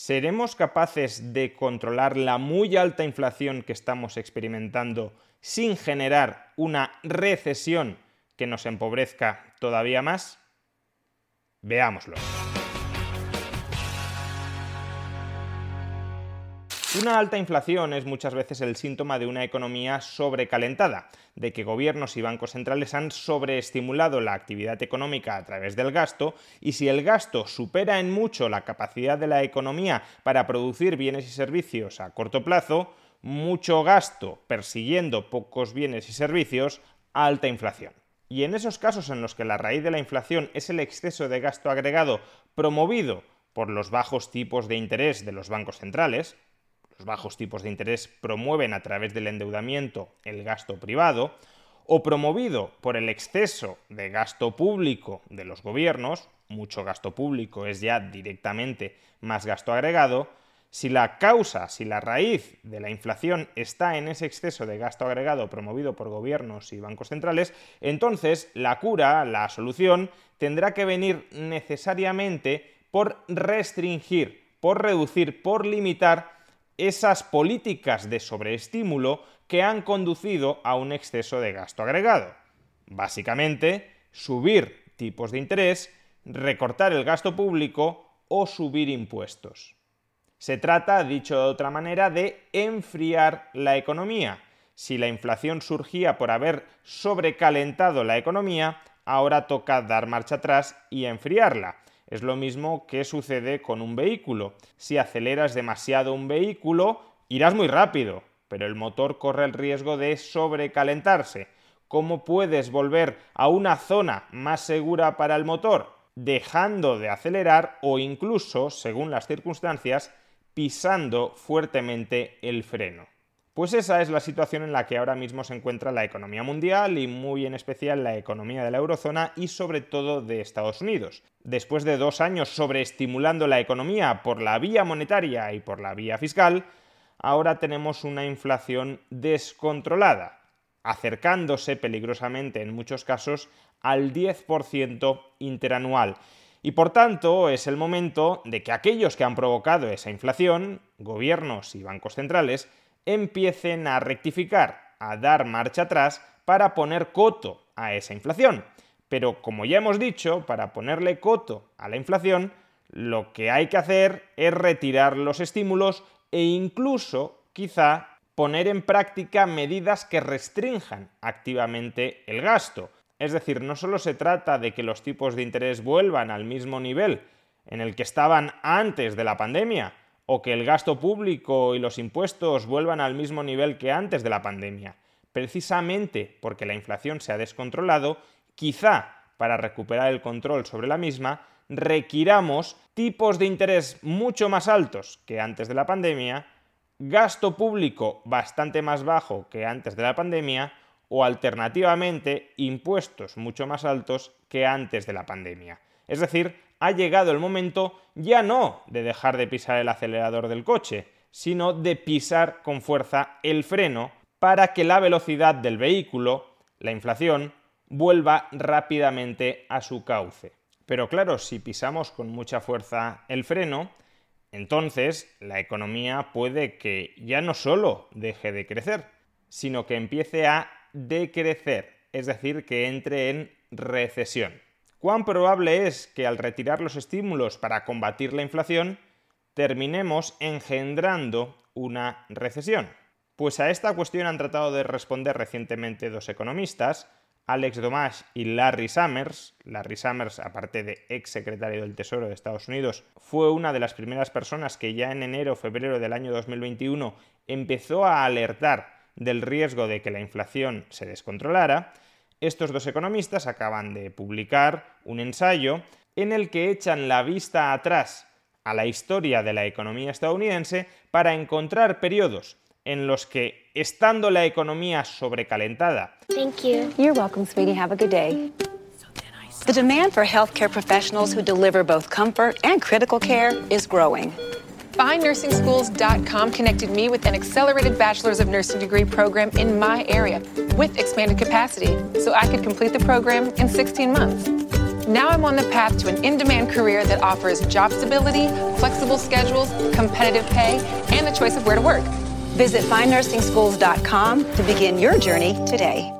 ¿Seremos capaces de controlar la muy alta inflación que estamos experimentando sin generar una recesión que nos empobrezca todavía más? Veámoslo. Una alta inflación es muchas veces el síntoma de una economía sobrecalentada, de que gobiernos y bancos centrales han sobreestimulado la actividad económica a través del gasto y si el gasto supera en mucho la capacidad de la economía para producir bienes y servicios a corto plazo, mucho gasto persiguiendo pocos bienes y servicios, alta inflación. Y en esos casos en los que la raíz de la inflación es el exceso de gasto agregado promovido por los bajos tipos de interés de los bancos centrales, los bajos tipos de interés promueven a través del endeudamiento el gasto privado, o promovido por el exceso de gasto público de los gobiernos, mucho gasto público es ya directamente más gasto agregado, si la causa, si la raíz de la inflación está en ese exceso de gasto agregado promovido por gobiernos y bancos centrales, entonces la cura, la solución, tendrá que venir necesariamente por restringir, por reducir, por limitar esas políticas de sobreestímulo que han conducido a un exceso de gasto agregado. Básicamente, subir tipos de interés, recortar el gasto público o subir impuestos. Se trata, dicho de otra manera, de enfriar la economía. Si la inflación surgía por haber sobrecalentado la economía, ahora toca dar marcha atrás y enfriarla. Es lo mismo que sucede con un vehículo. Si aceleras demasiado un vehículo, irás muy rápido, pero el motor corre el riesgo de sobrecalentarse. ¿Cómo puedes volver a una zona más segura para el motor? Dejando de acelerar o incluso, según las circunstancias, pisando fuertemente el freno. Pues esa es la situación en la que ahora mismo se encuentra la economía mundial y muy en especial la economía de la eurozona y sobre todo de Estados Unidos. Después de dos años sobreestimulando la economía por la vía monetaria y por la vía fiscal, ahora tenemos una inflación descontrolada, acercándose peligrosamente en muchos casos al 10% interanual. Y por tanto es el momento de que aquellos que han provocado esa inflación, gobiernos y bancos centrales, empiecen a rectificar, a dar marcha atrás para poner coto a esa inflación. Pero como ya hemos dicho, para ponerle coto a la inflación, lo que hay que hacer es retirar los estímulos e incluso, quizá, poner en práctica medidas que restrinjan activamente el gasto. Es decir, no solo se trata de que los tipos de interés vuelvan al mismo nivel en el que estaban antes de la pandemia, o que el gasto público y los impuestos vuelvan al mismo nivel que antes de la pandemia. Precisamente porque la inflación se ha descontrolado, quizá para recuperar el control sobre la misma, requiramos tipos de interés mucho más altos que antes de la pandemia, gasto público bastante más bajo que antes de la pandemia o alternativamente impuestos mucho más altos que antes de la pandemia. Es decir, ha llegado el momento ya no de dejar de pisar el acelerador del coche, sino de pisar con fuerza el freno para que la velocidad del vehículo, la inflación, vuelva rápidamente a su cauce. Pero claro, si pisamos con mucha fuerza el freno, entonces la economía puede que ya no solo deje de crecer, sino que empiece a decrecer, es decir, que entre en recesión. ¿Cuán probable es que al retirar los estímulos para combatir la inflación terminemos engendrando una recesión? Pues a esta cuestión han tratado de responder recientemente dos economistas, Alex Domash y Larry Summers. Larry Summers, aparte de ex secretario del Tesoro de Estados Unidos, fue una de las primeras personas que ya en enero o febrero del año 2021 empezó a alertar del riesgo de que la inflación se descontrolara. Estos dos economistas acaban de publicar un ensayo en el que echan la vista atrás a la historia de la economía estadounidense para encontrar periodos en los que, estando la economía sobrecalentada, Thank you. You're welcome, sweetie. Have a good day. The demand for healthcare professionals who deliver both comfort and critical care is growing. FindNursingSchools.com connected me with an accelerated Bachelor's of Nursing degree program in my area with expanded capacity, so I could complete the program in 16 months. Now I'm on the path to an in demand career that offers job stability, flexible schedules, competitive pay, and the choice of where to work. Visit FindNursingSchools.com to begin your journey today.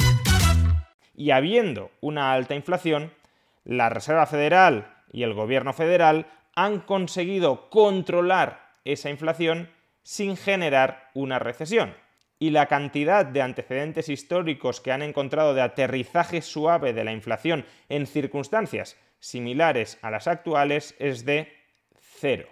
Y habiendo una alta inflación, la Reserva Federal y el Gobierno federal han conseguido controlar esa inflación sin generar una recesión. Y la cantidad de antecedentes históricos que han encontrado de aterrizaje suave de la inflación en circunstancias similares a las actuales es de cero.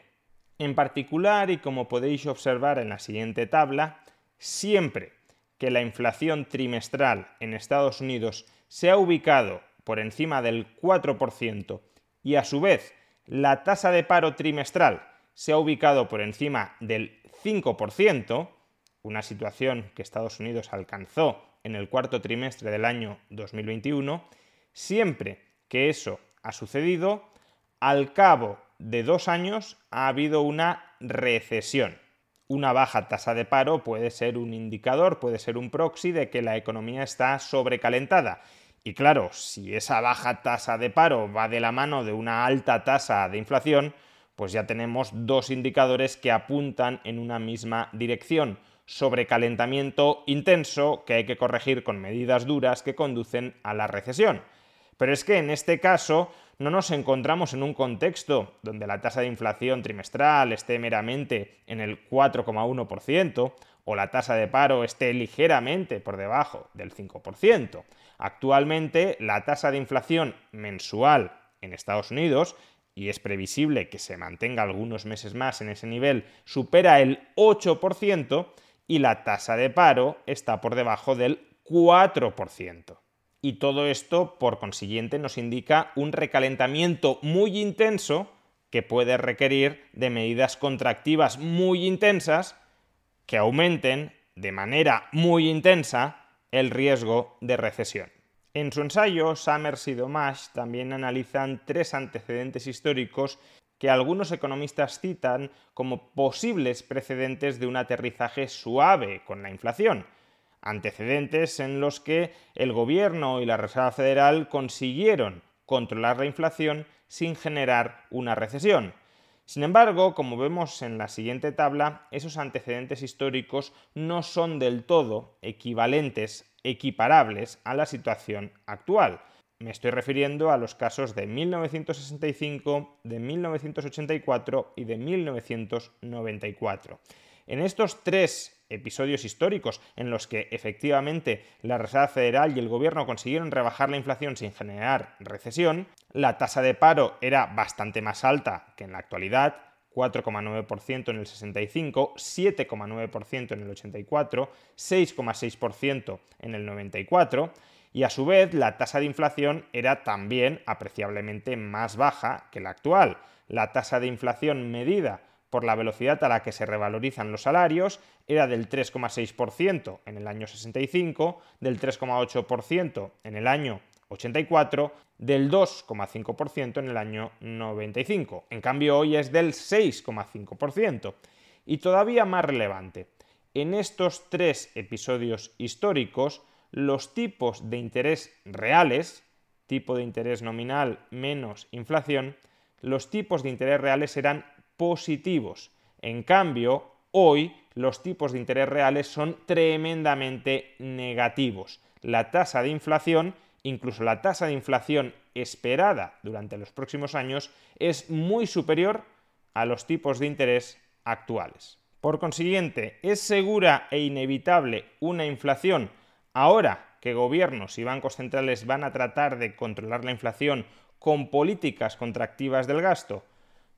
En particular, y como podéis observar en la siguiente tabla, siempre que la inflación trimestral en Estados Unidos se ha ubicado por encima del 4% y a su vez la tasa de paro trimestral se ha ubicado por encima del 5%, una situación que Estados Unidos alcanzó en el cuarto trimestre del año 2021, siempre que eso ha sucedido, al cabo de dos años ha habido una recesión. Una baja tasa de paro puede ser un indicador, puede ser un proxy de que la economía está sobrecalentada. Y claro, si esa baja tasa de paro va de la mano de una alta tasa de inflación, pues ya tenemos dos indicadores que apuntan en una misma dirección. Sobrecalentamiento intenso que hay que corregir con medidas duras que conducen a la recesión. Pero es que en este caso no nos encontramos en un contexto donde la tasa de inflación trimestral esté meramente en el 4,1% o la tasa de paro esté ligeramente por debajo del 5%. Actualmente la tasa de inflación mensual en Estados Unidos, y es previsible que se mantenga algunos meses más en ese nivel, supera el 8% y la tasa de paro está por debajo del 4%. Y todo esto, por consiguiente, nos indica un recalentamiento muy intenso que puede requerir de medidas contractivas muy intensas que aumenten de manera muy intensa el riesgo de recesión. En su ensayo, Summers y Domash también analizan tres antecedentes históricos que algunos economistas citan como posibles precedentes de un aterrizaje suave con la inflación, antecedentes en los que el gobierno y la Reserva Federal consiguieron controlar la inflación sin generar una recesión. Sin embargo, como vemos en la siguiente tabla, esos antecedentes históricos no son del todo equivalentes, equiparables a la situación actual. Me estoy refiriendo a los casos de 1965, de 1984 y de 1994. En estos tres episodios históricos en los que efectivamente la Reserva Federal y el gobierno consiguieron rebajar la inflación sin generar recesión, la tasa de paro era bastante más alta que en la actualidad, 4,9% en el 65, 7,9% en el 84, 6,6% en el 94, y a su vez la tasa de inflación era también apreciablemente más baja que la actual. La tasa de inflación medida por la velocidad a la que se revalorizan los salarios era del 3,6% en el año 65, del 3,8% en el año 84, del 2,5% en el año 95. En cambio, hoy es del 6,5%. Y todavía más relevante, en estos tres episodios históricos, los tipos de interés reales, tipo de interés nominal menos inflación, los tipos de interés reales eran positivos. En cambio, hoy los tipos de interés reales son tremendamente negativos. La tasa de inflación, incluso la tasa de inflación esperada durante los próximos años, es muy superior a los tipos de interés actuales. Por consiguiente, es segura e inevitable una inflación ahora que gobiernos y bancos centrales van a tratar de controlar la inflación con políticas contractivas del gasto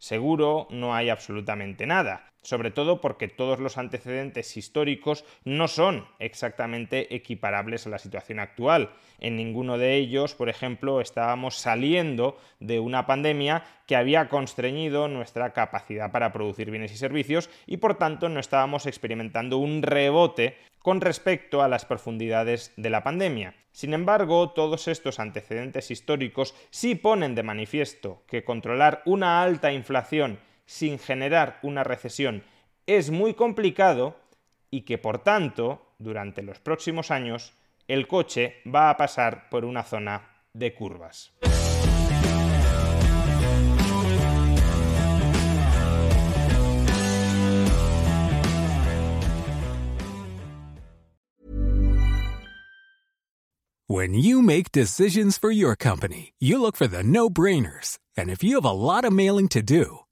seguro no hay absolutamente nada, sobre todo porque todos los antecedentes históricos no son exactamente equiparables a la situación actual. En ninguno de ellos, por ejemplo, estábamos saliendo de una pandemia que había constreñido nuestra capacidad para producir bienes y servicios y por tanto no estábamos experimentando un rebote con respecto a las profundidades de la pandemia. Sin embargo, todos estos antecedentes históricos sí ponen de manifiesto que controlar una alta inflación sin generar una recesión es muy complicado y que por tanto, durante los próximos años, el coche va a pasar por una zona de curvas. When you make decisions for your company, you look for the no-brainers. And if you have a lot of mailing to do,